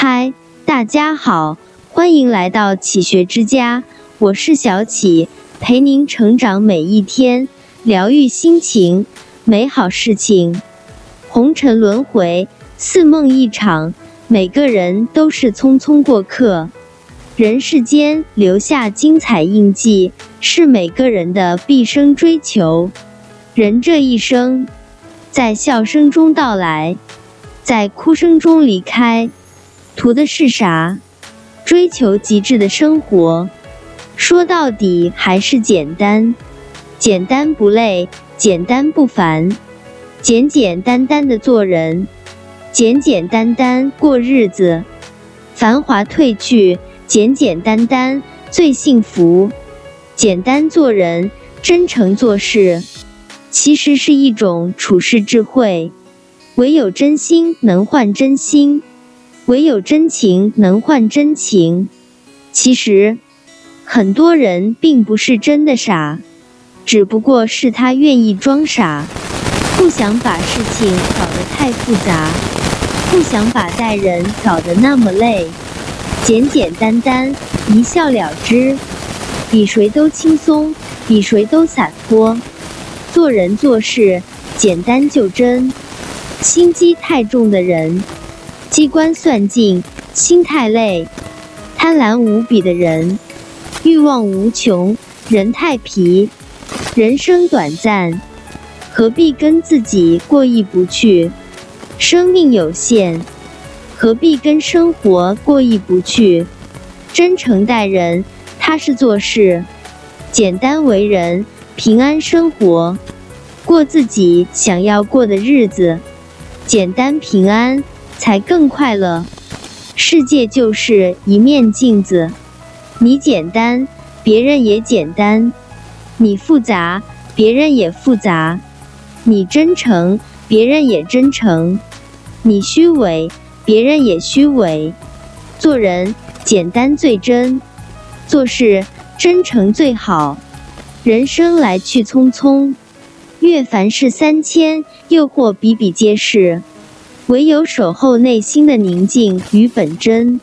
嗨，大家好，欢迎来到启学之家，我是小启，陪您成长每一天，疗愈心情，美好事情。红尘轮回，似梦一场，每个人都是匆匆过客。人世间留下精彩印记，是每个人的毕生追求。人这一生，在笑声中到来，在哭声中离开。图的是啥？追求极致的生活，说到底还是简单，简单不累，简单不烦，简简单单的做人，简简单单过日子，繁华褪去，简简单单最幸福。简单做人，真诚做事，其实是一种处世智慧。唯有真心能换真心。唯有真情能换真情。其实，很多人并不是真的傻，只不过是他愿意装傻，不想把事情搞得太复杂，不想把待人搞得那么累，简简单单一笑了之，比谁都轻松，比谁都洒脱。做人做事简单就真，心机太重的人。机关算尽，心太累；贪婪无比的人，欲望无穷，人太皮。人生短暂，何必跟自己过意不去？生命有限，何必跟生活过意不去？真诚待人，踏实做事，简单为人，平安生活，过自己想要过的日子，简单平安。才更快乐。世界就是一面镜子，你简单，别人也简单；你复杂，别人也复杂；你真诚，别人也真诚；你虚伪，别人也虚伪。做人简单最真，做事真诚最好。人生来去匆匆，越凡事三千，诱惑比比皆是。唯有守候内心的宁静与本真，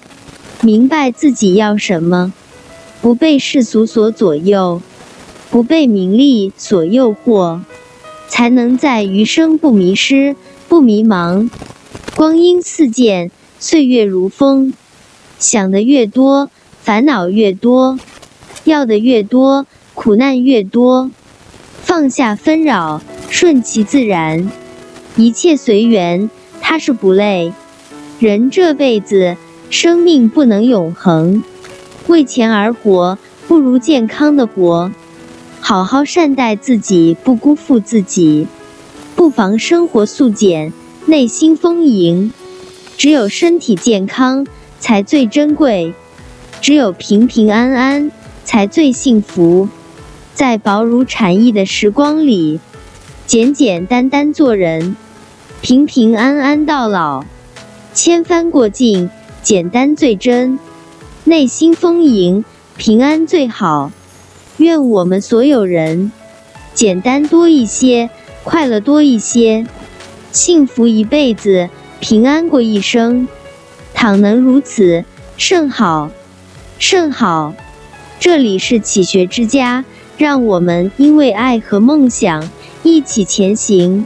明白自己要什么，不被世俗所左右，不被名利所诱惑，才能在余生不迷失、不迷茫。光阴似箭，岁月如风，想的越多，烦恼越多；要的越多，苦难越多。放下纷扰，顺其自然，一切随缘。他是不累，人这辈子生命不能永恒，为钱而活不如健康的活，好好善待自己，不辜负自己，不妨生活素简，内心丰盈。只有身体健康才最珍贵，只有平平安安才最幸福。在薄如蝉翼的时光里，简简单单做人。平平安安到老，千帆过尽，简单最真，内心丰盈，平安最好。愿我们所有人，简单多一些，快乐多一些，幸福一辈子，平安过一生。倘能如此，甚好，甚好。这里是启学之家，让我们因为爱和梦想一起前行。